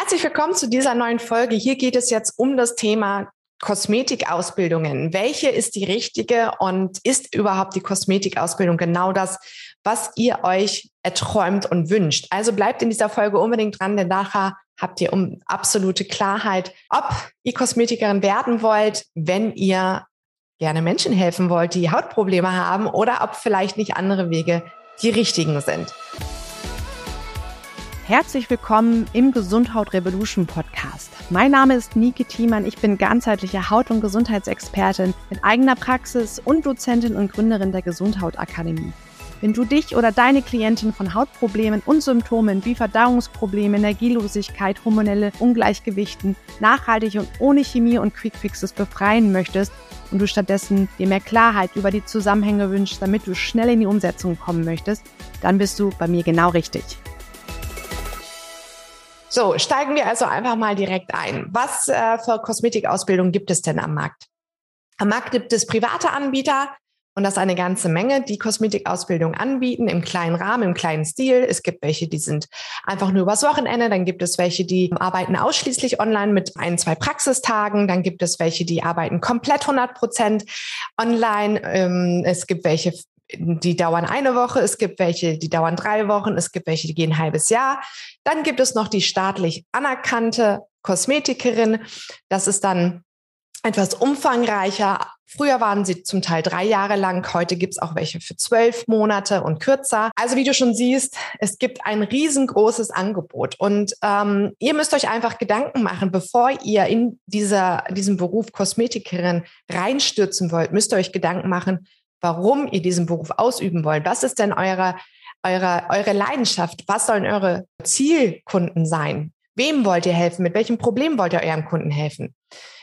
Herzlich willkommen zu dieser neuen Folge. Hier geht es jetzt um das Thema Kosmetikausbildungen. Welche ist die richtige und ist überhaupt die Kosmetikausbildung genau das, was ihr euch erträumt und wünscht? Also bleibt in dieser Folge unbedingt dran, denn nachher habt ihr um absolute Klarheit, ob ihr Kosmetikerin werden wollt, wenn ihr gerne Menschen helfen wollt, die Hautprobleme haben oder ob vielleicht nicht andere Wege die richtigen sind. Herzlich willkommen im Gesundhaut Revolution Podcast. Mein Name ist Nike Thiemann. Ich bin ganzheitliche Haut- und Gesundheitsexpertin mit eigener Praxis und Dozentin und Gründerin der Gesundhaut Akademie. Wenn du dich oder deine Klientin von Hautproblemen und Symptomen wie Verdauungsprobleme, Energielosigkeit, hormonelle Ungleichgewichten nachhaltig und ohne Chemie und Quickfixes befreien möchtest und du stattdessen dir mehr Klarheit über die Zusammenhänge wünschst, damit du schnell in die Umsetzung kommen möchtest, dann bist du bei mir genau richtig. So, steigen wir also einfach mal direkt ein. Was äh, für Kosmetikausbildung gibt es denn am Markt? Am Markt gibt es private Anbieter und das eine ganze Menge, die Kosmetikausbildung anbieten im kleinen Rahmen, im kleinen Stil. Es gibt welche, die sind einfach nur übers Wochenende. Dann gibt es welche, die arbeiten ausschließlich online mit ein, zwei Praxistagen. Dann gibt es welche, die arbeiten komplett 100 Prozent online. Ähm, es gibt welche, die dauern eine Woche, es gibt welche, die dauern drei Wochen, es gibt welche, die gehen ein halbes Jahr. Dann gibt es noch die staatlich anerkannte Kosmetikerin. Das ist dann etwas umfangreicher. Früher waren sie zum Teil drei Jahre lang, heute gibt es auch welche für zwölf Monate und kürzer. Also wie du schon siehst, es gibt ein riesengroßes Angebot und ähm, ihr müsst euch einfach Gedanken machen, bevor ihr in dieser, diesem Beruf Kosmetikerin reinstürzen wollt, müsst ihr euch Gedanken machen, warum ihr diesen Beruf ausüben wollt. Was ist denn eure, eure, eure Leidenschaft? Was sollen eure Zielkunden sein? Wem wollt ihr helfen? Mit welchem Problem wollt ihr eurem Kunden helfen?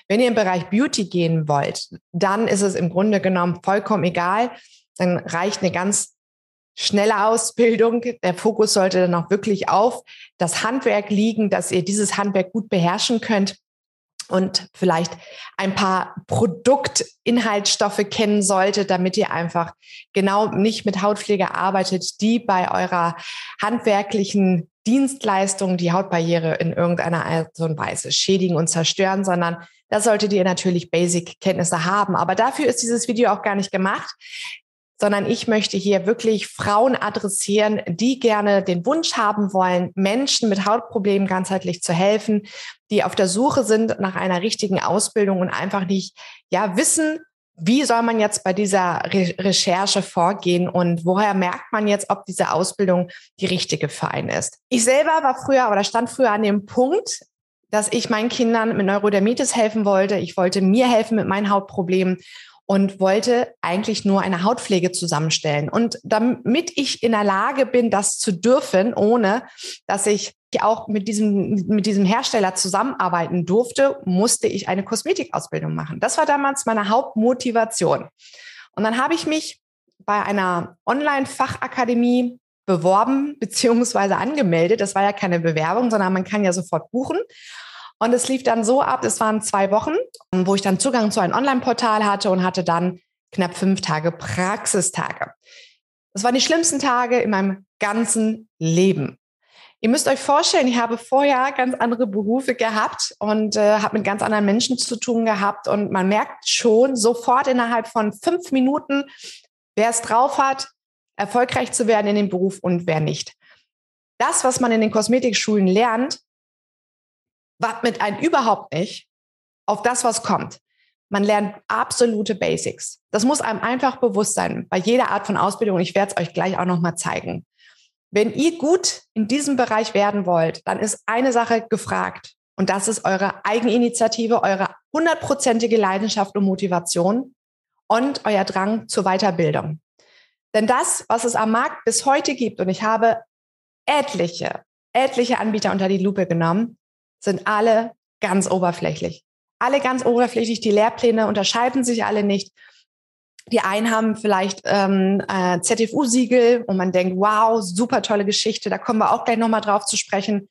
Wenn ihr im Bereich Beauty gehen wollt, dann ist es im Grunde genommen vollkommen egal. Dann reicht eine ganz schnelle Ausbildung. Der Fokus sollte dann auch wirklich auf das Handwerk liegen, dass ihr dieses Handwerk gut beherrschen könnt und vielleicht ein paar Produktinhaltsstoffe kennen solltet, damit ihr einfach genau nicht mit Hautpflege arbeitet, die bei eurer handwerklichen Dienstleistung die Hautbarriere in irgendeiner Art und Weise schädigen und zerstören, sondern da solltet ihr natürlich Basic-Kenntnisse haben. Aber dafür ist dieses Video auch gar nicht gemacht sondern ich möchte hier wirklich Frauen adressieren, die gerne den Wunsch haben wollen, Menschen mit Hautproblemen ganzheitlich zu helfen, die auf der Suche sind nach einer richtigen Ausbildung und einfach nicht, ja, wissen, wie soll man jetzt bei dieser Re Recherche vorgehen und woher merkt man jetzt, ob diese Ausbildung die richtige für einen ist? Ich selber war früher oder stand früher an dem Punkt, dass ich meinen Kindern mit Neurodermitis helfen wollte. Ich wollte mir helfen mit meinen Hautproblemen und wollte eigentlich nur eine Hautpflege zusammenstellen. Und damit ich in der Lage bin, das zu dürfen, ohne dass ich auch mit diesem, mit diesem Hersteller zusammenarbeiten durfte, musste ich eine Kosmetikausbildung machen. Das war damals meine Hauptmotivation. Und dann habe ich mich bei einer Online-Fachakademie beworben beziehungsweise angemeldet. Das war ja keine Bewerbung, sondern man kann ja sofort buchen. Und es lief dann so ab, es waren zwei Wochen, wo ich dann Zugang zu einem Online-Portal hatte und hatte dann knapp fünf Tage Praxistage. Das waren die schlimmsten Tage in meinem ganzen Leben. Ihr müsst euch vorstellen, ich habe vorher ganz andere Berufe gehabt und äh, habe mit ganz anderen Menschen zu tun gehabt. Und man merkt schon sofort innerhalb von fünf Minuten, wer es drauf hat, erfolgreich zu werden in dem Beruf und wer nicht. Das, was man in den Kosmetikschulen lernt, wappnet einen überhaupt nicht auf das, was kommt. Man lernt absolute Basics. Das muss einem einfach bewusst sein bei jeder Art von Ausbildung. Ich werde es euch gleich auch nochmal zeigen. Wenn ihr gut in diesem Bereich werden wollt, dann ist eine Sache gefragt. Und das ist eure Eigeninitiative, eure hundertprozentige Leidenschaft und Motivation und euer Drang zur Weiterbildung. Denn das, was es am Markt bis heute gibt, und ich habe etliche, etliche Anbieter unter die Lupe genommen, sind alle ganz oberflächlich. Alle ganz oberflächlich. Die Lehrpläne unterscheiden sich alle nicht. Die einen haben vielleicht ähm, äh, ZFU-Siegel und man denkt, wow, super tolle Geschichte. Da kommen wir auch gleich nochmal drauf zu sprechen.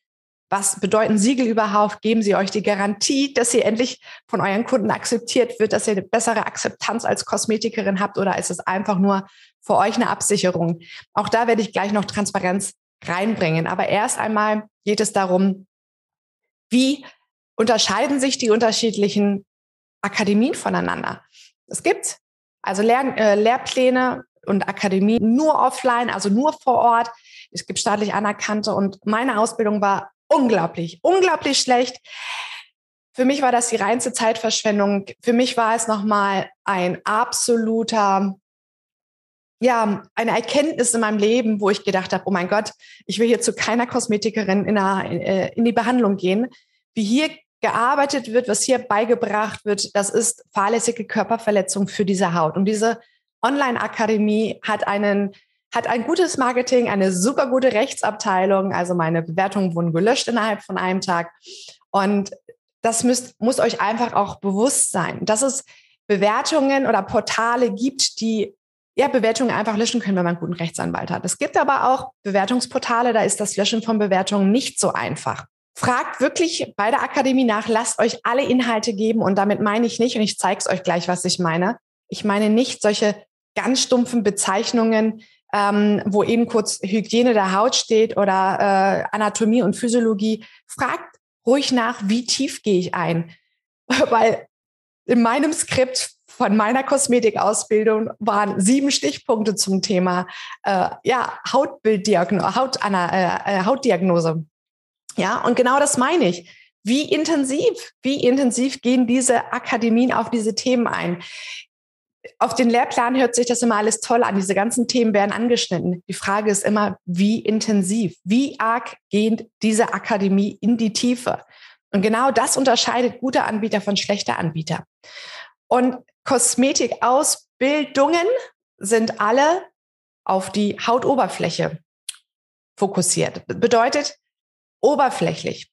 Was bedeuten Siegel überhaupt? Geben sie euch die Garantie, dass sie endlich von euren Kunden akzeptiert wird, dass ihr eine bessere Akzeptanz als Kosmetikerin habt oder ist es einfach nur für euch eine Absicherung? Auch da werde ich gleich noch Transparenz reinbringen. Aber erst einmal geht es darum, Wie unterscheiden sich die unterschiedlichen Akademien voneinander? Es gibt also Lehr äh, Lehrpläne und Akademien nur offline, also nur vor Ort. Es gibt staatlich anerkannte und meine Ausbildung war unglaublich, unglaublich schlecht. Für mich war das die reinste Zeitverschwendung. Für mich war es nochmal ein absoluter, ja, eine Erkenntnis in meinem Leben, wo ich gedacht habe, oh mein Gott, ich will hier zu keiner Kosmetikerin in, der, äh, in die Behandlung gehen. Wie hier gearbeitet wird, was hier beigebracht wird, das ist fahrlässige Körperverletzung für diese Haut. Und diese Online-Akademie hat hat ein gutes Marketing, eine super gute Rechtsabteilung. Also meine Bewertungen wurden gelöscht innerhalb von einem Tag. Und das müsst, muss euch einfach auch bewusst sein, dass es Bewertungen oder Portale gibt, die ja, Bewertungen einfach löschen können, wenn man einen guten Rechtsanwalt hat. Es gibt aber auch Bewertungsportale, da ist das Löschen von Bewertungen nicht so einfach. Fragt wirklich bei der Akademie nach, lasst euch alle Inhalte geben und damit meine ich nicht, und ich zeige es euch gleich, was ich meine. Ich meine nicht solche ganz stumpfen Bezeichnungen, ähm, wo eben kurz Hygiene der Haut steht oder äh, Anatomie und Physiologie. Fragt ruhig nach, wie tief gehe ich ein? Weil in meinem Skript von meiner Kosmetikausbildung waren sieben Stichpunkte zum Thema äh, ja, Hautbilddiagnose, Haut, äh, äh, Hautdiagnose. Ja, und genau das meine ich. Wie intensiv, wie intensiv gehen diese Akademien auf diese Themen ein? auf den Lehrplan hört sich das immer alles toll an. Diese ganzen Themen werden angeschnitten. Die Frage ist immer, wie intensiv, wie arg geht diese Akademie in die Tiefe? Und genau das unterscheidet gute Anbieter von schlechter Anbieter. Und Kosmetikausbildungen sind alle auf die Hautoberfläche fokussiert. Bedeutet oberflächlich.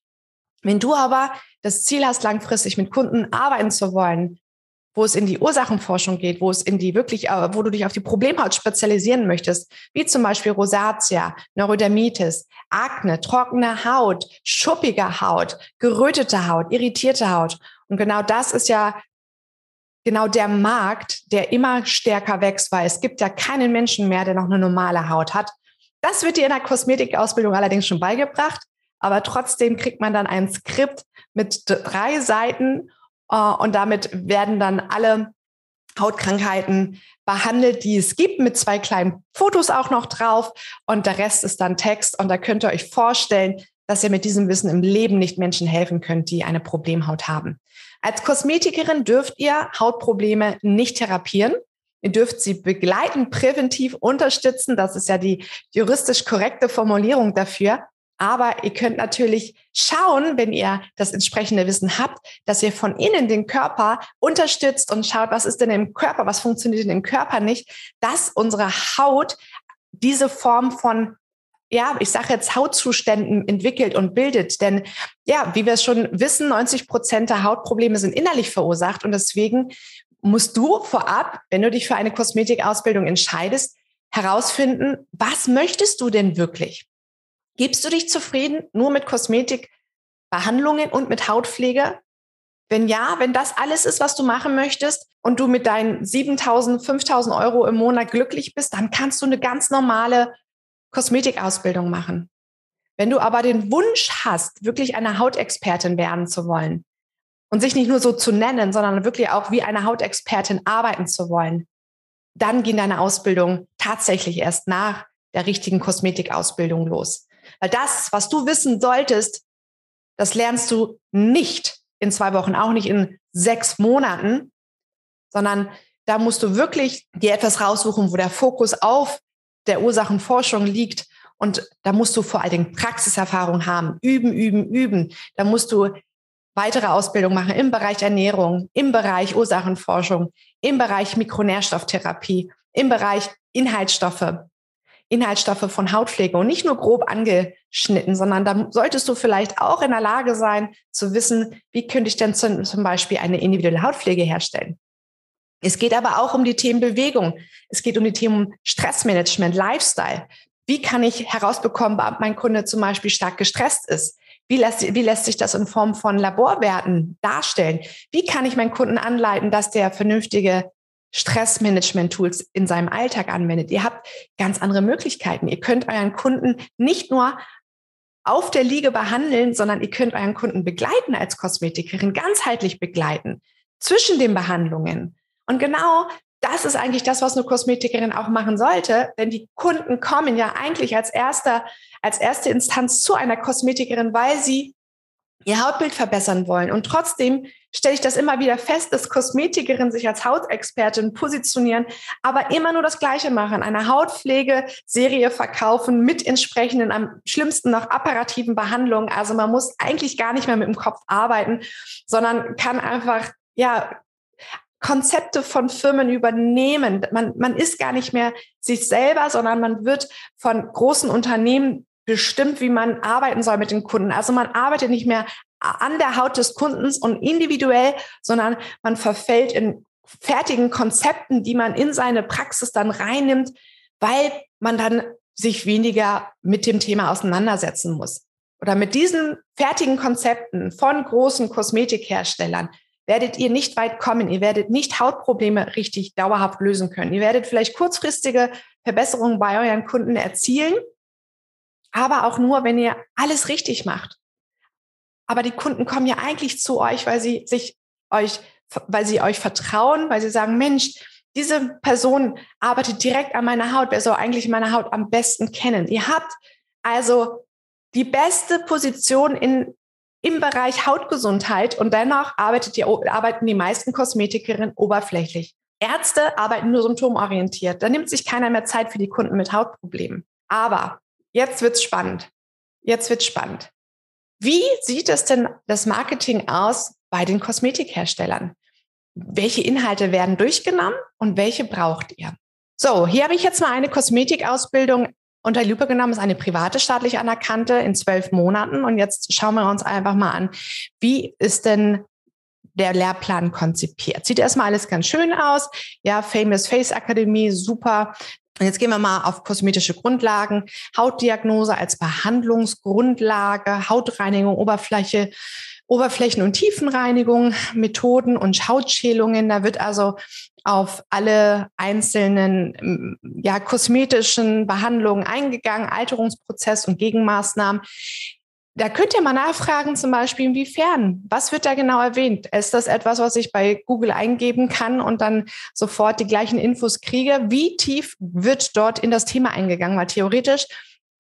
Wenn du aber das Ziel hast, langfristig mit Kunden arbeiten zu wollen, wo es in die Ursachenforschung geht, wo es in die wirklich, äh, wo du dich auf die Problemhaut spezialisieren möchtest, wie zum Beispiel Rosatia, Neurodermitis, Akne, trockene Haut, schuppige Haut, gerötete Haut, irritierte Haut. Und genau das ist ja genau der Markt, der immer stärker wächst, weil es gibt ja keinen Menschen mehr, der noch eine normale Haut hat. Das wird dir in der Kosmetikausbildung allerdings schon beigebracht, aber trotzdem kriegt man dann ein Skript mit drei Seiten äh, und damit werden dann alle Hautkrankheiten behandelt, die es gibt, mit zwei kleinen Fotos auch noch drauf. Und der Rest ist dann Text. Und da könnt ihr euch vorstellen, dass ihr mit diesem Wissen im Leben nicht Menschen helfen könnt, die eine Problemhaut haben. Als Kosmetikerin dürft ihr Hautprobleme nicht therapieren. Ihr dürft sie begleiten, präventiv unterstützen. Das ist ja die juristisch korrekte Formulierung dafür. Aber ihr könnt natürlich schauen, wenn ihr das entsprechende Wissen habt, dass ihr von innen den Körper unterstützt und schaut, was ist denn im Körper, was funktioniert denn im Körper nicht, dass unsere Haut diese Form von ja, ich sage jetzt Hautzuständen entwickelt und bildet. Denn ja, wie wir es schon wissen, 90 Prozent der Hautprobleme sind innerlich verursacht. Und deswegen musst du vorab, wenn du dich für eine Kosmetikausbildung entscheidest, herausfinden, was möchtest du denn wirklich? Gibst du dich zufrieden nur mit Kosmetikbehandlungen und mit Hautpflege? Wenn ja, wenn das alles ist, was du machen möchtest und du mit deinen 7000, 5000 Euro im Monat glücklich bist, dann kannst du eine ganz normale Kosmetikausbildung machen. Wenn du aber den Wunsch hast, wirklich eine Hautexpertin werden zu wollen und sich nicht nur so zu nennen, sondern wirklich auch wie eine Hautexpertin arbeiten zu wollen, dann gehen deine Ausbildung tatsächlich erst nach der richtigen Kosmetikausbildung los. Weil das, was du wissen solltest, das lernst du nicht in zwei Wochen, auch nicht in sechs Monaten, sondern da musst du wirklich dir etwas raussuchen, wo der Fokus auf der Ursachenforschung liegt. Und da musst du vor allen Dingen Praxiserfahrung haben. Üben, üben, üben. Da musst du weitere Ausbildung machen im Bereich Ernährung, im Bereich Ursachenforschung, im Bereich Mikronährstofftherapie, im Bereich Inhaltsstoffe. Inhaltsstoffe von Hautpflege und nicht nur grob angeschnitten, sondern da solltest du vielleicht auch in der Lage sein zu wissen, wie könnte ich denn zum, Beispiel eine individuelle Hautpflege herstellen. Es geht aber auch um die Themen Bewegung. Es geht um die Themen Stressmanagement, Lifestyle. Wie kann ich herausbekommen, ob mein Kunde zum Beispiel stark gestresst ist? Wie lässt, wie lässt sich das in Form von Laborwerten darstellen? Wie kann ich meinen Kunden anleiten, dass der vernünftige Stressmanagement-Tools in seinem Alltag anwendet. Ihr habt ganz andere Möglichkeiten. Ihr könnt euren Kunden nicht nur auf der Liege behandeln, sondern ihr könnt euren Kunden begleiten als Kosmetikerin, ganzheitlich begleiten zwischen den Behandlungen. Und genau das ist eigentlich das, was eine Kosmetikerin auch machen sollte, denn die Kunden kommen ja eigentlich als erster, als erste Instanz zu einer Kosmetikerin, weil sie ihr Hautbild verbessern wollen. Und trotzdem stelle ich das immer wieder fest, dass Kosmetikerinnen sich als Hautexpertin positionieren, aber immer nur das Gleiche machen. Eine Hautpflegeserie verkaufen mit entsprechenden, am schlimmsten noch apparativen Behandlungen. Also man muss eigentlich gar nicht mehr mit dem Kopf arbeiten, sondern kann einfach, ja, Konzepte von Firmen übernehmen. Man, man ist gar nicht mehr sich selber, sondern man wird von großen Unternehmen bestimmt, wie man arbeiten soll mit den Kunden. Also man arbeitet nicht mehr an der Haut des Kundens und individuell, sondern man verfällt in fertigen Konzepten, die man in seine Praxis dann reinnimmt, weil man dann sich weniger mit dem Thema auseinandersetzen muss. Oder mit diesen fertigen Konzepten von großen Kosmetikherstellern werdet ihr nicht weit kommen. Ihr werdet nicht Hautprobleme richtig dauerhaft lösen können. Ihr werdet vielleicht kurzfristige Verbesserungen bei euren Kunden erzielen, aber auch nur, wenn ihr alles richtig macht. Aber die Kunden kommen ja eigentlich zu euch, weil sie sich euch, weil sie euch vertrauen, weil sie sagen, Mensch, diese Person arbeitet direkt an meiner Haut. Wer soll eigentlich meine Haut am besten kennen? Ihr habt also die beste Position in, im Bereich Hautgesundheit und dennoch die, arbeiten die meisten Kosmetikerinnen oberflächlich. Ärzte arbeiten nur symptomorientiert. Da nimmt sich keiner mehr Zeit für die Kunden mit Hautproblemen. Aber jetzt wird's spannend. Jetzt wird's spannend. Wie sieht es denn das Marketing aus bei den Kosmetikherstellern? Welche Inhalte werden durchgenommen und welche braucht ihr? So, hier habe ich jetzt mal eine Kosmetikausbildung unter Lupe genommen, ist eine private staatlich anerkannte in zwölf Monaten. Und jetzt schauen wir uns einfach mal an, wie ist denn der Lehrplan konzipiert. Sieht erstmal alles ganz schön aus. Ja, Famous Face Akademie, super. Und jetzt gehen wir mal auf kosmetische Grundlagen. Hautdiagnose als Behandlungsgrundlage, Hautreinigung, Oberfläche, Oberflächen- und Tiefenreinigung, Methoden und Hautschälungen. Da wird also auf alle einzelnen ja, kosmetischen Behandlungen eingegangen, Alterungsprozess und Gegenmaßnahmen. Da könnt ihr mal nachfragen, zum Beispiel, inwiefern, was wird da genau erwähnt? Ist das etwas, was ich bei Google eingeben kann und dann sofort die gleichen Infos kriege? Wie tief wird dort in das Thema eingegangen? Weil theoretisch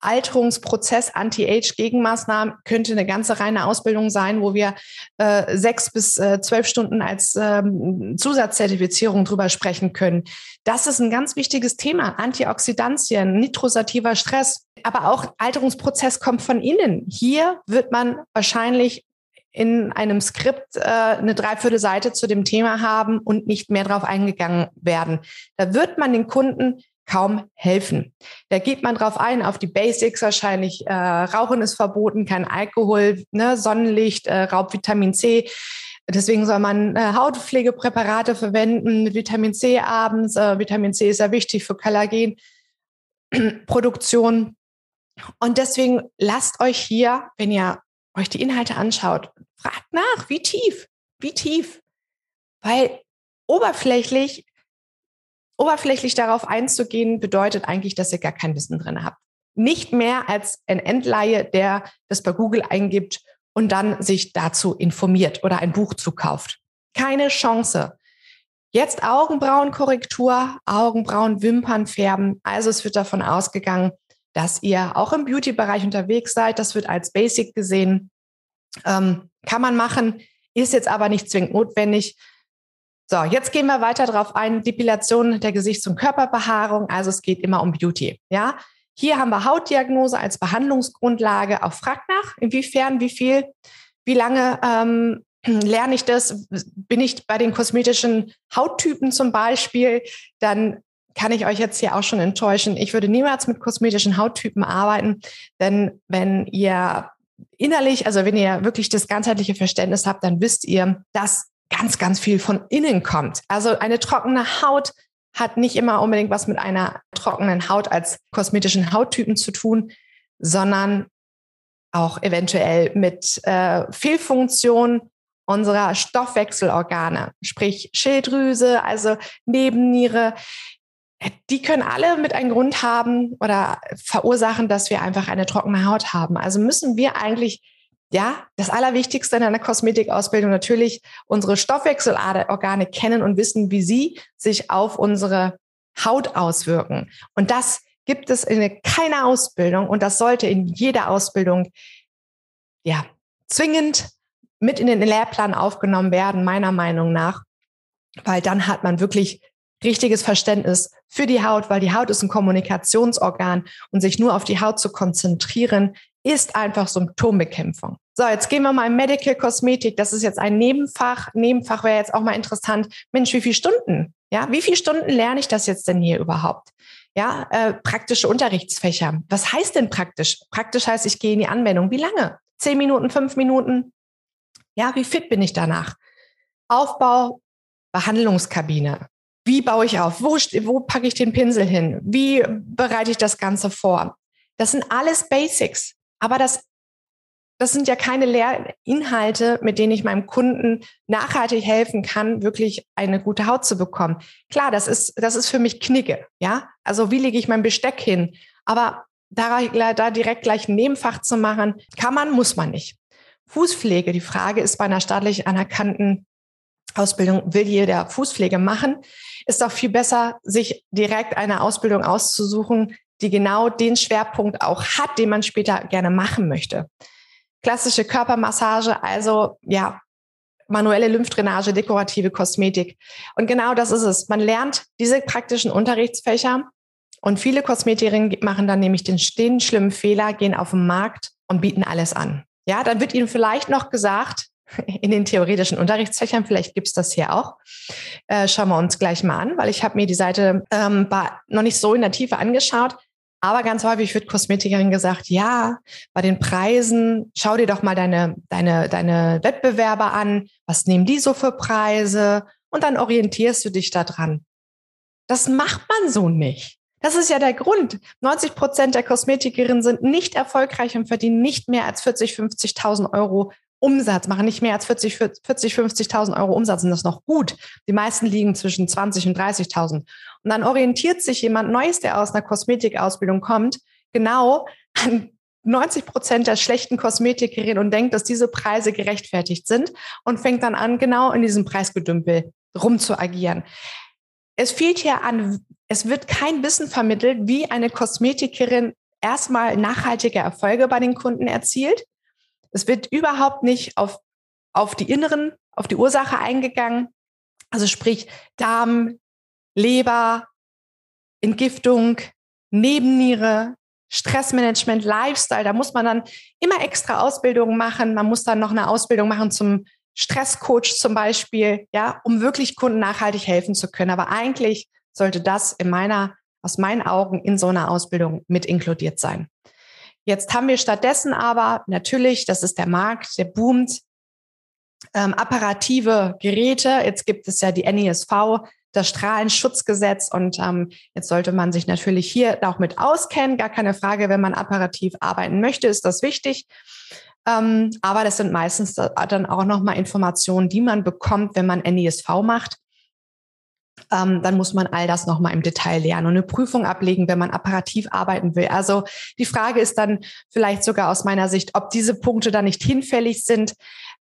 Alterungsprozess, Anti-Age-Gegenmaßnahmen könnte eine ganze reine Ausbildung sein, wo wir äh, sechs bis äh, zwölf Stunden als ähm, Zusatzzertifizierung drüber sprechen können. Das ist ein ganz wichtiges Thema. Antioxidantien, nitrosativer Stress, aber auch Alterungsprozess kommt von innen. Hier wird man wahrscheinlich in einem Skript äh, eine Dreiviertelseite zu dem Thema haben und nicht mehr darauf eingegangen werden. Da wird man den Kunden kaum helfen. Da geht man drauf ein, auf die Basics wahrscheinlich. Äh, Rauchen ist verboten, kein Alkohol, ne, Sonnenlicht, äh, Raub Vitamin C. Deswegen soll man äh, Hautpflegepräparate verwenden Vitamin C abends. Äh, Vitamin C ist ja wichtig für Kollagenproduktion. Und deswegen lasst euch hier, wenn ihr euch die Inhalte anschaut, fragt nach, wie tief, wie tief. Weil oberflächlich oberflächlich darauf einzugehen, bedeutet eigentlich, dass ihr gar kein Wissen drin habt. Nicht mehr als ein Endleihe, der das bei Google eingibt und dann sich dazu informiert oder ein Buch zukauft. Keine Chance. Jetzt Augenbrauenkorrektur, Augenbrauen, Wimpern färben. Also es wird davon ausgegangen, dass ihr auch im Beauty-Bereich unterwegs seid. Das wird als Basic gesehen. Ähm, kann man machen, ist jetzt aber nicht zwingend notwendig. So, jetzt gehen wir weiter darauf ein, Depilation der Gesichts- und Körperbehaarung. Also es geht immer um Beauty. Ja, hier haben wir Hautdiagnose als Behandlungsgrundlage. Auch fragt nach, inwiefern, wie viel, wie lange ähm, lerne ich das? Bin ich bei den kosmetischen Hauttypen zum Beispiel? Dann kann ich euch jetzt hier auch schon enttäuschen. Ich würde niemals mit kosmetischen Hauttypen arbeiten, denn wenn ihr innerlich, also wenn ihr wirklich das ganzheitliche Verständnis habt, dann wisst ihr, dass ganz, ganz viel von innen kommt. Also eine trockene Haut hat nicht immer unbedingt was mit einer trockenen Haut als kosmetischen Hauttypen zu tun, sondern auch eventuell mit äh, Fehlfunktion unserer Stoffwechselorgane, sprich Schilddrüse, also Nebenniere. die können alle mit einem Grund haben oder verursachen, dass wir einfach eine trockene Haut haben. Also müssen wir eigentlich ja, das Allerwichtigste in einer Kosmetikausbildung natürlich unsere Stoffwechselorgane kennen und wissen, wie sie sich auf unsere Haut auswirken. Und das gibt es in keiner Ausbildung und das sollte in jeder Ausbildung ja zwingend mit in den Lehrplan aufgenommen werden, meiner Meinung nach, weil dann hat man wirklich richtiges Verständnis für die Haut, weil die Haut ist ein Kommunikationsorgan und sich nur auf die Haut zu konzentrieren, ist einfach Symptombekämpfung. So, jetzt gehen wir mal in Medical Kosmetik. Das ist jetzt ein Nebenfach. Nebenfach wäre jetzt auch mal interessant. Mensch, wie viele Stunden? Ja, wie viele Stunden lerne ich das jetzt denn hier überhaupt? Ja, äh, praktische Unterrichtsfächer. Was heißt denn praktisch? Praktisch heißt, ich gehe in die Anwendung. Wie lange? Zehn Minuten, fünf Minuten? Ja, wie fit bin ich danach? Aufbau, Behandlungskabine. Wie baue ich auf? Wo, wo packe ich den Pinsel hin? Wie bereite ich das Ganze vor? Das sind alles Basics. Aber das, das sind ja keine Lehrinhalte, mit denen ich meinem Kunden nachhaltig helfen kann, wirklich eine gute Haut zu bekommen. Klar, das ist, das ist für mich Knicke. Ja, also wie lege ich mein Besteck hin? Aber da, da direkt gleich ein Nebenfach zu machen, kann man, muss man nicht. Fußpflege, die Frage ist bei einer staatlich anerkannten Ausbildung, will jeder Fußpflege machen? Ist doch viel besser, sich direkt eine Ausbildung auszusuchen, die genau den Schwerpunkt auch hat, den man später gerne machen möchte. Klassische Körpermassage, also ja, manuelle Lymphdrainage, dekorative Kosmetik. Und genau das ist es. Man lernt diese praktischen Unterrichtsfächer und viele Kosmetikerinnen machen dann nämlich den, den schlimmen Fehler, gehen auf den Markt und bieten alles an. Ja, dann wird ihnen vielleicht noch gesagt, in den theoretischen Unterrichtsfächern, vielleicht gibt's das hier auch. Äh, schauen wir uns gleich mal an, weil ich habe mir die Seite ähm, noch nicht so in der Tiefe angeschaut. Aber ganz häufig wird Kosmetikerin gesagt, ja, bei den Preisen, schau dir doch mal deine, deine, deine Wettbewerber an. Was nehmen die so für Preise? Und dann orientierst du dich da dran. Das macht man so nicht. Das ist ja der Grund. 90 Prozent der Kosmetikerinnen sind nicht erfolgreich und verdienen nicht mehr als 40, 50.000 Euro Umsatz, machen nicht mehr als 40, 40 50.000 Euro Umsatz und das noch gut. Die meisten liegen zwischen 20 und 30.000. Und dann orientiert sich jemand Neues, der aus einer Kosmetikausbildung kommt, genau an 90 Prozent der schlechten Kosmetikerinnen und denkt, dass diese Preise gerechtfertigt sind und fängt dann an, genau in diesem Preisgedümpel rumzuagieren. Es fehlt hier an, es wird kein Wissen vermittelt, wie eine Kosmetikerin erstmal nachhaltige Erfolge bei den Kunden erzielt es wird überhaupt nicht auf, auf die inneren, auf die Ursache eingegangen. Also sprich Darm, Leber, Entgiftung, Nebenniere, Stressmanagement, Lifestyle. Da muss man dann immer extra Ausbildungen machen. Man muss dann noch eine Ausbildung machen zum Stresscoach zum Beispiel, ja, um wirklich Kunden nachhaltig helfen zu können. Aber eigentlich sollte das in meiner, aus meinen Augen in so einer Ausbildung mit inkludiert sein. Jetzt haben wir stattdessen aber natürlich, das ist der Markt, der boomt, ähm, apparative Geräte. Jetzt gibt es ja die NESV, das Strahlenschutzgesetz und ähm, jetzt sollte man sich natürlich hier auch mit auskennen. Gar keine Frage, wenn man apparativ arbeiten möchte, ist das wichtig. Ähm, aber das sind meistens dann auch nochmal Informationen, die man bekommt, wenn man NESV macht ähm, dann muss man all das nochmal im Detail lernen und eine Prüfung ablegen, wenn man apparativ arbeiten will. Also die Frage ist dann vielleicht sogar aus meiner Sicht, ob diese Punkte dann nicht hinfällig sind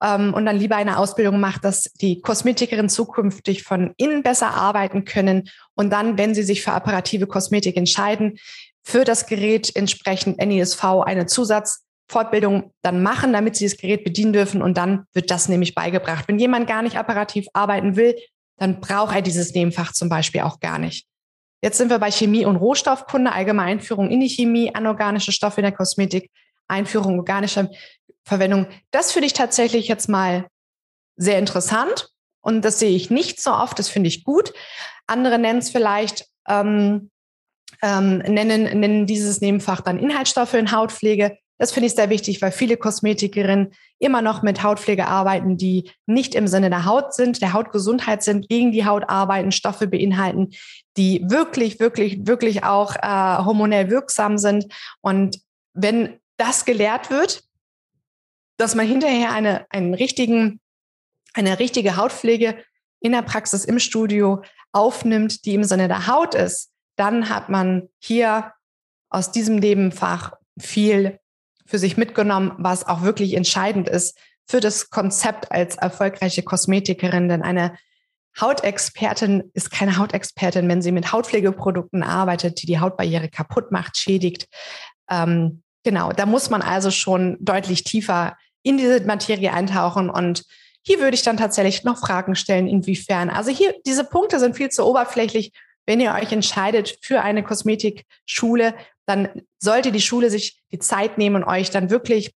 ähm, und dann lieber eine Ausbildung macht, dass die Kosmetikerin zukünftig von innen besser arbeiten können und dann, wenn sie sich für apparative Kosmetik entscheiden, für das Gerät entsprechend NESV eine Zusatzfortbildung dann machen, damit sie das Gerät bedienen dürfen und dann wird das nämlich beigebracht. Wenn jemand gar nicht apparativ arbeiten will, dann braucht er dieses Nebenfach zum Beispiel auch gar nicht. Jetzt sind wir bei Chemie und Rohstoffkunde, allgemeine Einführung in die Chemie, anorganische Stoffe in der Kosmetik, Einführung organischer Verwendung. Das finde ich tatsächlich jetzt mal sehr interessant und das sehe ich nicht so oft, das finde ich gut. Andere nennen es vielleicht, ähm, ähm, nennen, nennen dieses Nebenfach dann Inhaltsstoffe in Hautpflege. Das finde ich sehr wichtig, weil viele Kosmetikerinnen immer noch mit Hautpflege arbeiten, die nicht im Sinne der Haut sind, der Hautgesundheit sind, gegen die Haut arbeiten, Stoffe beinhalten, die wirklich, wirklich, wirklich auch äh, hormonell wirksam sind. Und wenn das gelehrt wird, dass man hinterher eine, einen richtigen, eine richtige Hautpflege in der Praxis im Studio aufnimmt, die im Sinne der Haut ist, dann hat man hier aus diesem Nebenfach viel für sich mitgenommen, was auch wirklich entscheidend ist für das Konzept als erfolgreiche Kosmetikerin. Denn eine Hautexpertin ist keine Hautexpertin, wenn sie mit Hautpflegeprodukten arbeitet, die die Hautbarriere kaputt macht, schädigt. Ähm, genau, da muss man also schon deutlich tiefer in diese Materie eintauchen und hier würde ich dann tatsächlich noch Fragen stellen, inwiefern. Also hier, diese Punkte sind viel zu oberflächlich. Wenn ihr euch entscheidet für eine Kosmetikschule, dann sollte die Schule sich die Zeit nehmen und euch dann wirklich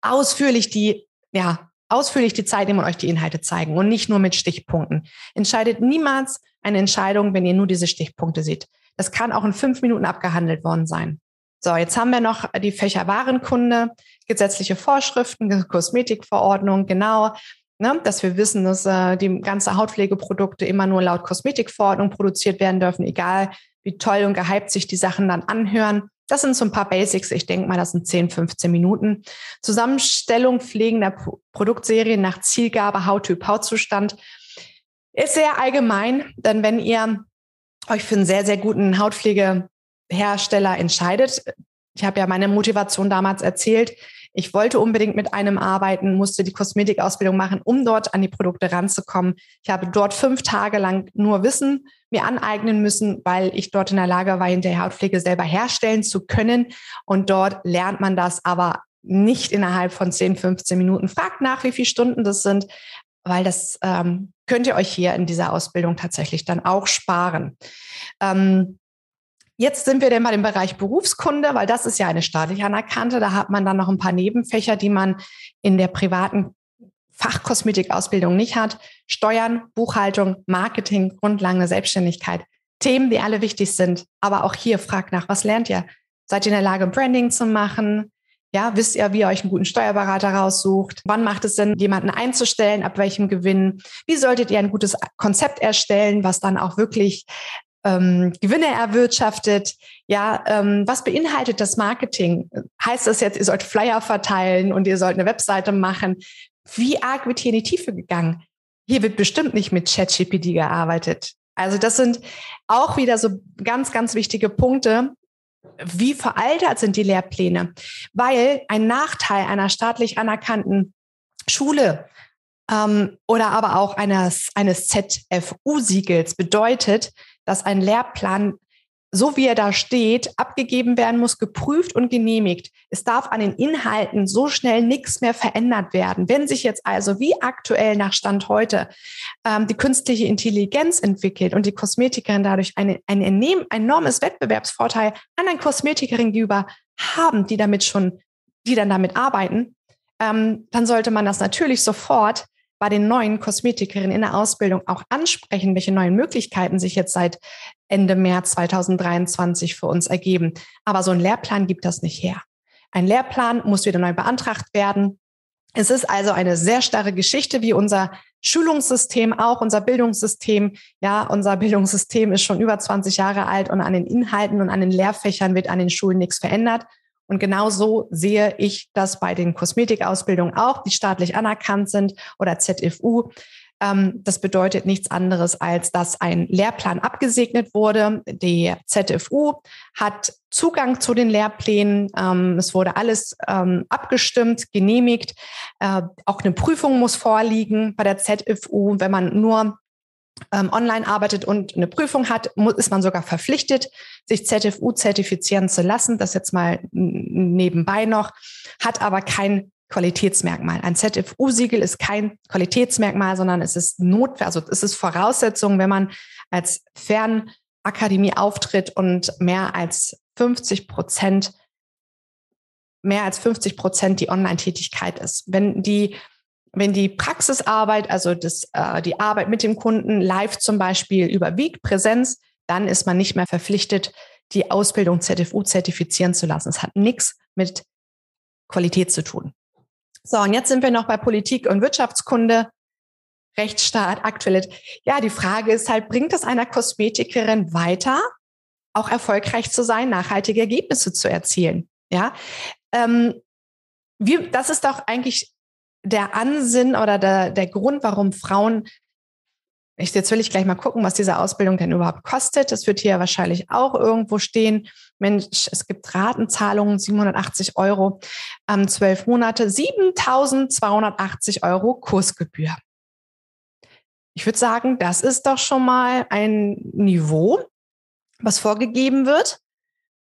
ausführlich die, ja, ausführlich die Zeit nehmen und euch die Inhalte zeigen und nicht nur mit Stichpunkten. Entscheidet niemals eine Entscheidung, wenn ihr nur diese Stichpunkte seht. Das kann auch in fünf Minuten abgehandelt worden sein. So, jetzt haben wir noch die Fächer Warenkunde, gesetzliche Vorschriften, Kosmetikverordnung, genau, ne, dass wir wissen, dass äh, die ganze Hautpflegeprodukte immer nur laut Kosmetikverordnung produziert werden dürfen, egal wie toll und gehypt sich die Sachen dann anhören. Das sind so ein paar Basics. Ich denke mal, das sind 10, 15 Minuten. Zusammenstellung, Pflegen der Produktserien nach Zielgabe, Hauttyp, Hautzustand ist sehr allgemein, denn wenn ihr euch für einen sehr, sehr guten Hautpflegehersteller entscheidet, ich habe ja meine Motivation damals erzählt, ich wollte unbedingt mit einem arbeiten, musste die Kosmetikausbildung machen, um dort an die Produkte ranzukommen. Ich habe dort fünf Tage lang nur Wissen mir aneignen müssen, weil ich dort in der Lage war, hinterher Hautpflege selber herstellen zu können. Und dort lernt man das aber nicht innerhalb von 10, 15 Minuten. Fragt nach, wie viele Stunden das sind, weil das ähm, könnt ihr euch hier in dieser Ausbildung tatsächlich dann auch sparen. Ähm, Jetzt sind wir denn mal im Bereich Berufskunde, weil das ist ja eine staatlich anerkannte. Da hat man dann noch ein paar Nebenfächer, die man in der privaten Fachkosmetikausbildung nicht hat. Steuern, Buchhaltung, Marketing, Grundlagen Selbstständigkeit. Themen, die alle wichtig sind. Aber auch hier fragt nach, was lernt ihr? Seid ihr in der Lage, Branding zu machen? Ja, wisst ihr, wie ihr euch einen guten Steuerberater raussucht? Wann macht es Sinn, jemanden einzustellen? Ab welchem Gewinn? Wie solltet ihr ein gutes Konzept erstellen, was dann auch wirklich ähm, Gewinne erwirtschaftet. Ja, ähm, was beinhaltet das Marketing? Heißt das jetzt, ihr sollt Flyer verteilen und ihr sollt eine Webseite machen? Wie arg wird hier in die Tiefe gegangen? Hier wird bestimmt nicht mit ChatGPT gearbeitet. Also das sind auch wieder so ganz, ganz wichtige Punkte. Wie veraltet sind die Lehrpläne? Weil ein Nachteil einer staatlich anerkannten Schule ähm, oder aber auch eines, eines ZFU-Siegels bedeutet, dass ein Lehrplan, so wie er da steht, abgegeben werden muss, geprüft und genehmigt. Es darf an den Inhalten so schnell nichts mehr verändert werden. Wenn sich jetzt also wie aktuell nach Stand heute ähm, die künstliche Intelligenz entwickelt und die Kosmetikerin dadurch eine, ein enormes Wettbewerbsvorteil an einen Kosmetikerin gegenüber haben, die damit schon, die dann damit arbeiten, ähm, dann sollte man das natürlich sofort bei den neuen Kosmetikerinnen in der Ausbildung auch ansprechen, welche neuen Möglichkeiten sich jetzt seit Ende März 2023 für uns ergeben. Aber so ein Lehrplan gibt das nicht her. Ein Lehrplan muss wieder neu beantragt werden. Es ist also eine sehr starre Geschichte, wie unser Schulungssystem, auch unser Bildungssystem. Ja, unser Bildungssystem ist schon über 20 Jahre alt und an den Inhalten und an den Lehrfächern wird an den Schulen nichts verändert. Und genauso sehe ich das bei den Kosmetikausbildungen auch, die staatlich anerkannt sind oder ZFU. Ähm, das bedeutet nichts anderes, als dass ein Lehrplan abgesegnet wurde. Die ZFU hat Zugang zu den Lehrplänen. Ähm, es wurde alles ähm, abgestimmt, genehmigt. Äh, auch eine Prüfung muss vorliegen bei der ZFU. Wenn man nur ähm, online arbeitet und eine Prüfung hat, muss, ist man sogar verpflichtet, sich ZFU zertifizieren zu lassen. Das jetzt mal nebenbei noch, hat aber kein Qualitätsmerkmal. Ein ZFU-Siegel ist kein Qualitätsmerkmal, sondern es ist Notwehr, also es ist Voraussetzung, wenn man als Fernakademie auftritt und mehr als 50 Prozent mehr als 50 Prozent die Online-Tätigkeit ist. Wenn die wenn die Praxisarbeit, also das, äh, die Arbeit mit dem Kunden live zum Beispiel überwiegt, Präsenz, dann ist man nicht mehr verpflichtet, die Ausbildung ZFU zertifizieren zu lassen. Es hat nichts mit Qualität zu tun. So, und jetzt sind wir noch bei Politik und Wirtschaftskunde, Rechtsstaat, aktuelle. Ja, die Frage ist halt, bringt es einer Kosmetikerin weiter, auch erfolgreich zu sein, nachhaltige Ergebnisse zu erzielen? Ja, ähm, wir, das ist doch eigentlich der Ansinn oder der, der Grund, warum Frauen ich, jetzt will ich gleich mal gucken, was diese Ausbildung denn überhaupt kostet. Das wird hier wahrscheinlich auch irgendwo stehen. Mensch, es gibt Ratenzahlungen, 780 Euro, ähm, zwölf Monate, 7.280 Euro Kursgebühr. Ich würde sagen, das ist doch schon mal ein Niveau, was vorgegeben wird.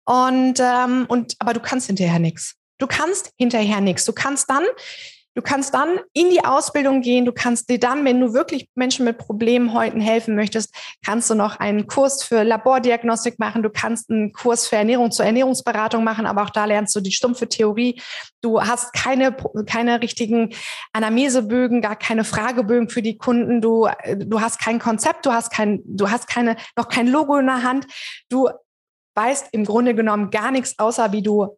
Und, ähm, und aber du kannst hinterher nichts. Du kannst hinterher nichts. Du kannst dann Du kannst dann in die Ausbildung gehen. Du kannst dir dann, wenn du wirklich Menschen mit Problemen heute helfen möchtest, kannst du noch einen Kurs für Labordiagnostik machen. Du kannst einen Kurs für Ernährung zur Ernährungsberatung machen, aber auch da lernst du die stumpfe Theorie. Du hast keine, keine richtigen Anamnesebögen, gar keine Fragebögen für die Kunden. Du, du hast kein Konzept. Du hast kein, du hast keine, noch kein Logo in der Hand. Du weißt im Grunde genommen gar nichts, außer wie du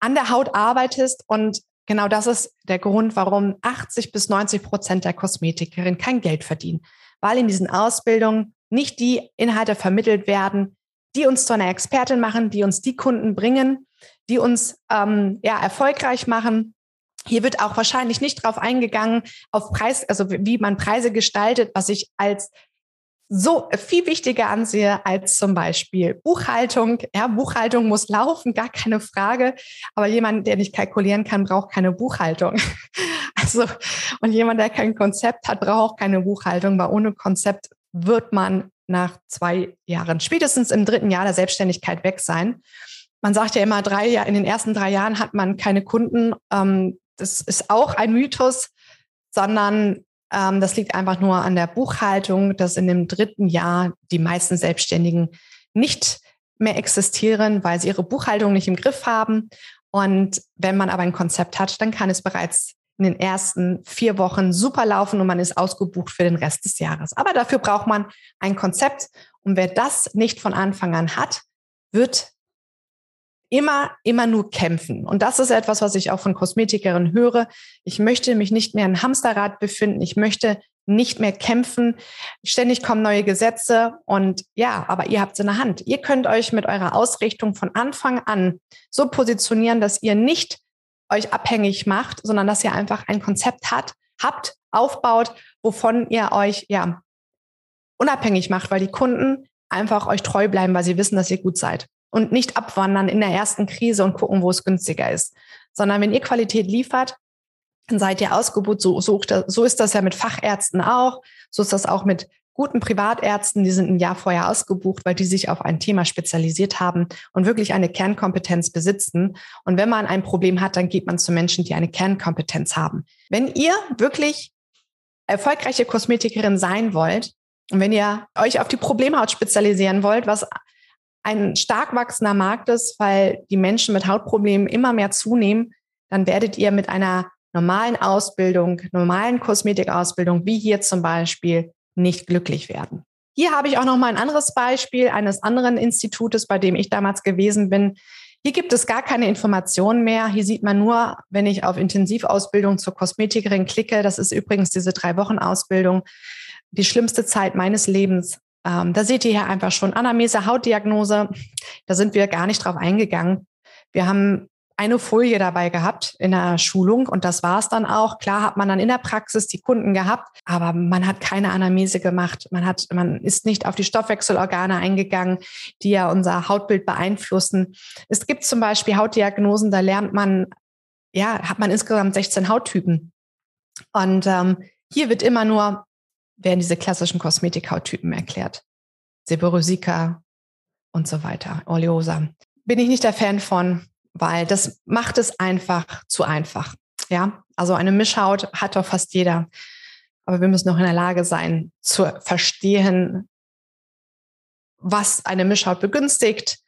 an der Haut arbeitest und Genau das ist der Grund, warum 80 bis 90 Prozent der Kosmetikerinnen kein Geld verdienen, weil in diesen Ausbildungen nicht die Inhalte vermittelt werden, die uns zu einer Expertin machen, die uns die Kunden bringen, die uns ähm, ja, erfolgreich machen. Hier wird auch wahrscheinlich nicht drauf eingegangen, auf Preis, also wie man Preise gestaltet, was ich als so viel wichtiger ansehe als zum Beispiel Buchhaltung. Ja, Buchhaltung muss laufen, gar keine Frage. Aber jemand, der nicht kalkulieren kann, braucht keine Buchhaltung. Also, und jemand, der kein Konzept hat, braucht auch keine Buchhaltung, weil ohne Konzept wird man nach zwei Jahren, spätestens im dritten Jahr der Selbstständigkeit weg sein. Man sagt ja immer, drei Jahre, in den ersten drei Jahren hat man keine Kunden. Ähm, das ist auch ein Mythos, sondern ähm, das liegt einfach nur an der Buchhaltung, dass in dem dritten Jahr die meisten Selbstständigen nicht mehr existieren, weil sie ihre Buchhaltung nicht im Griff haben. Und wenn man aber ein Konzept hat, dann kann es bereits in den ersten vier Wochen super laufen und man ist ausgebucht für den Rest des Jahres. Aber dafür braucht man ein Konzept. Und wer das nicht von Anfang an hat, wird immer, immer nur kämpfen. Und das ist etwas, was ich auch von Kosmetikerinnen höre. Ich möchte mich nicht mehr im Hamsterrad befinden. Ich möchte nicht mehr kämpfen. Ständig kommen neue Gesetze und ja, aber ihr habt es in der Hand. Ihr könnt euch mit eurer Ausrichtung von Anfang an so positionieren, dass ihr nicht euch abhängig macht, sondern dass ihr einfach ein Konzept hat, habt, aufbaut, wovon ihr euch ja unabhängig macht, weil die Kunden einfach euch treu bleiben, weil sie wissen, dass ihr gut seid und nicht abwandern in der ersten Krise und gucken, wo es günstiger ist, sondern wenn ihr Qualität liefert, dann seid ihr ausgebucht. So, so, so ist das ja mit Fachärzten auch. So ist das auch mit guten Privatärzten, die sind ein Jahr vorher ausgebucht, weil die sich auf ein Thema spezialisiert haben und wirklich eine Kernkompetenz besitzen. Und wenn man ein Problem hat, dann geht man zu Menschen, die eine Kernkompetenz haben. Wenn ihr wirklich erfolgreiche Kosmetikerin sein wollt und wenn ihr euch auf die Problemhaut spezialisieren wollt, was ein stark wachsender Markt ist, weil die Menschen mit Hautproblemen immer mehr zunehmen, dann werdet ihr mit einer normalen Ausbildung, normalen Kosmetikausbildung, wie hier zum Beispiel, nicht glücklich werden. Hier habe ich auch noch mal ein anderes Beispiel eines anderen Institutes, bei dem ich damals gewesen bin. Hier gibt es gar keine Informationen mehr. Hier sieht man nur, wenn ich auf Intensivausbildung zur Kosmetikerin klicke, das ist übrigens diese drei Wochen Ausbildung, die schlimmste Zeit meines Lebens. Ähm, da seht ihr hier einfach schon Anamnese, Hautdiagnose. Da sind wir gar nicht drauf eingegangen. Wir haben eine Folie dabei gehabt in der Schulung und das war es dann auch. Klar hat man dann in der Praxis die Kunden gehabt, aber man hat keine Anamnese gemacht. Man hat, man ist nicht auf die Stoffwechselorgane eingegangen, die ja unser Hautbild beeinflussen. Es gibt zum Beispiel Hautdiagnosen, da lernt man, ja, hat man insgesamt 16 Hauttypen. Und ähm, hier wird immer nur werden diese klassischen Kosmetikhauttypen erklärt. Seborrheica und so weiter, Oleosa. Bin ich nicht der Fan von, weil das macht es einfach zu einfach. Ja, also eine Mischhaut hat doch fast jeder. Aber wir müssen noch in der Lage sein, zu verstehen, was eine Mischhaut begünstigt,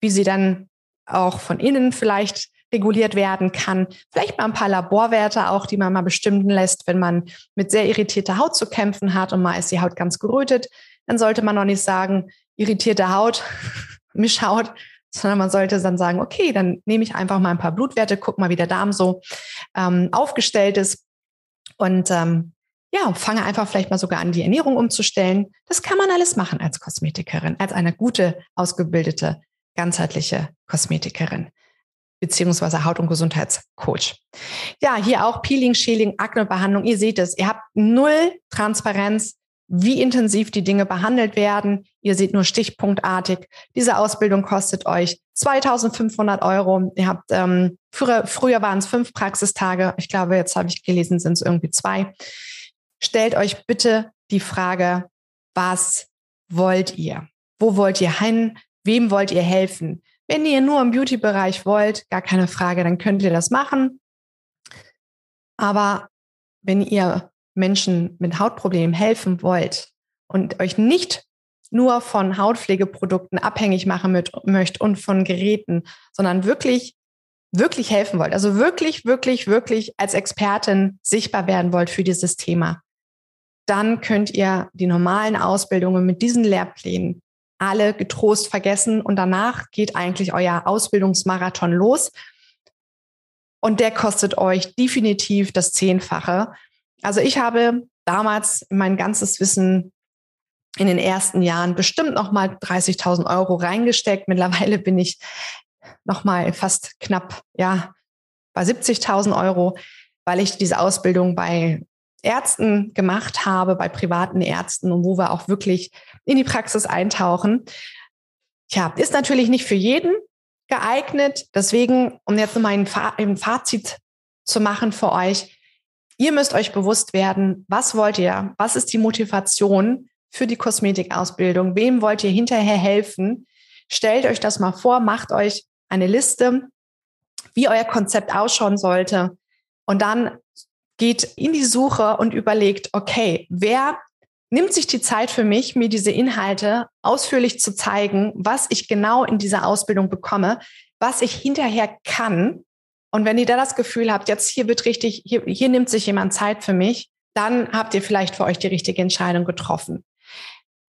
wie sie dann auch von innen vielleicht reguliert werden kann. Vielleicht mal ein paar Laborwerte auch, die man mal bestimmen lässt, wenn man mit sehr irritierter Haut zu kämpfen hat und mal ist die Haut ganz gerötet. Dann sollte man noch nicht sagen, irritierte Haut, Mischhaut, sondern man sollte dann sagen, okay, dann nehme ich einfach mal ein paar Blutwerte, guck mal, wie der Darm so ähm, aufgestellt ist und ähm, ja, fange einfach vielleicht mal sogar an, die Ernährung umzustellen. Das kann man alles machen als Kosmetikerin, als eine gute, ausgebildete, ganzheitliche Kosmetikerin beziehungsweise Haut- und Gesundheitscoach. Ja, hier auch Peeling, Schäling, Aknebehandlung. Ihr seht es, ihr habt null Transparenz wie intensiv die Dinge behandelt werden. Ihr seht nur stichpunktartig. Diese Ausbildung kostet euch 2500 Euro. Ihr habt, ähm, früher, früher waren es fünf Praxistage. Ich glaube, jetzt habe ich gelesen, sind es irgendwie zwei. Stellt euch bitte die Frage, was wollt ihr? Wo wollt ihr hin? Wem wollt ihr helfen? Wenn ihr nur im Beauty-Bereich wollt, gar keine Frage, dann könnt ihr das machen. Aber wenn ihr Menschen mit Hautproblemen helfen wollt und euch nicht nur von Hautpflegeprodukten abhängig machen mit, möchtet und von Geräten, sondern wirklich, wirklich helfen wollt, also wirklich, wirklich, wirklich als Expertin sichtbar werden wollt für dieses Thema, dann könnt ihr die normalen Ausbildungen mit diesen Lehrplänen alle getrost vergessen und danach geht eigentlich euer Ausbildungsmarathon los. Und der kostet euch definitiv das Zehnfache. Also ich habe damals mein ganzes Wissen in den ersten Jahren bestimmt noch mal 30.000 Euro reingesteckt. Mittlerweile bin ich noch mal fast knapp ja bei 70.000 Euro, weil ich diese Ausbildung bei Ärzten gemacht habe, bei privaten Ärzten und wo wir auch wirklich in die Praxis eintauchen. Tja, ist natürlich nicht für jeden geeignet. Deswegen, um jetzt nochmal ein Fazit zu machen für euch, Ihr müsst euch bewusst werden, was wollt ihr? Was ist die Motivation für die Kosmetikausbildung? Wem wollt ihr hinterher helfen? Stellt euch das mal vor, macht euch eine Liste, wie euer Konzept ausschauen sollte. Und dann geht in die Suche und überlegt, okay, wer nimmt sich die Zeit für mich, mir diese Inhalte ausführlich zu zeigen, was ich genau in dieser Ausbildung bekomme, was ich hinterher kann und wenn ihr da das Gefühl habt, jetzt hier wird richtig, hier, hier nimmt sich jemand Zeit für mich, dann habt ihr vielleicht für euch die richtige Entscheidung getroffen.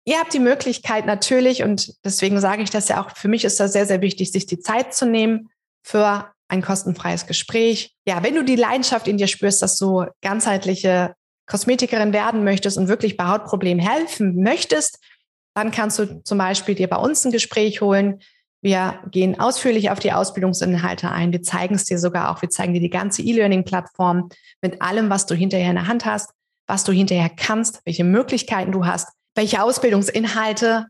Ihr habt die Möglichkeit natürlich, und deswegen sage ich das ja auch, für mich ist das sehr, sehr wichtig, sich die Zeit zu nehmen für ein kostenfreies Gespräch. Ja, wenn du die Leidenschaft in dir spürst, dass du ganzheitliche Kosmetikerin werden möchtest und wirklich bei Hautproblemen helfen möchtest, dann kannst du zum Beispiel dir bei uns ein Gespräch holen. Wir gehen ausführlich auf die Ausbildungsinhalte ein. Wir zeigen es dir sogar auch. Wir zeigen dir die ganze E-Learning-Plattform mit allem, was du hinterher in der Hand hast, was du hinterher kannst, welche Möglichkeiten du hast, welche Ausbildungsinhalte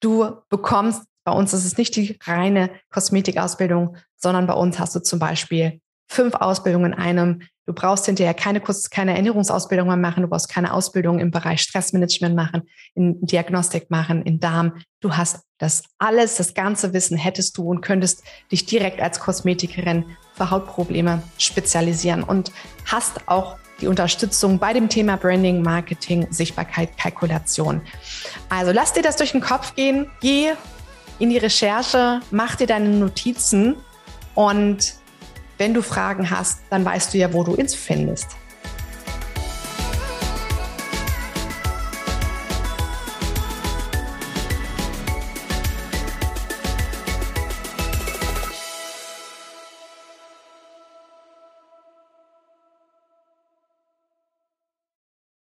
du bekommst. Bei uns ist es nicht die reine Kosmetikausbildung, sondern bei uns hast du zum Beispiel fünf Ausbildungen in einem. Du brauchst hinterher keine, keine Ernährungsausbildung mehr machen. Du brauchst keine Ausbildung im Bereich Stressmanagement machen, in Diagnostik machen, in Darm. Du hast das alles, das ganze Wissen hättest du und könntest dich direkt als Kosmetikerin für Hautprobleme spezialisieren und hast auch die Unterstützung bei dem Thema Branding, Marketing, Sichtbarkeit, Kalkulation. Also lass dir das durch den Kopf gehen, geh in die Recherche, mach dir deine Notizen und wenn du Fragen hast, dann weißt du ja, wo du uns findest.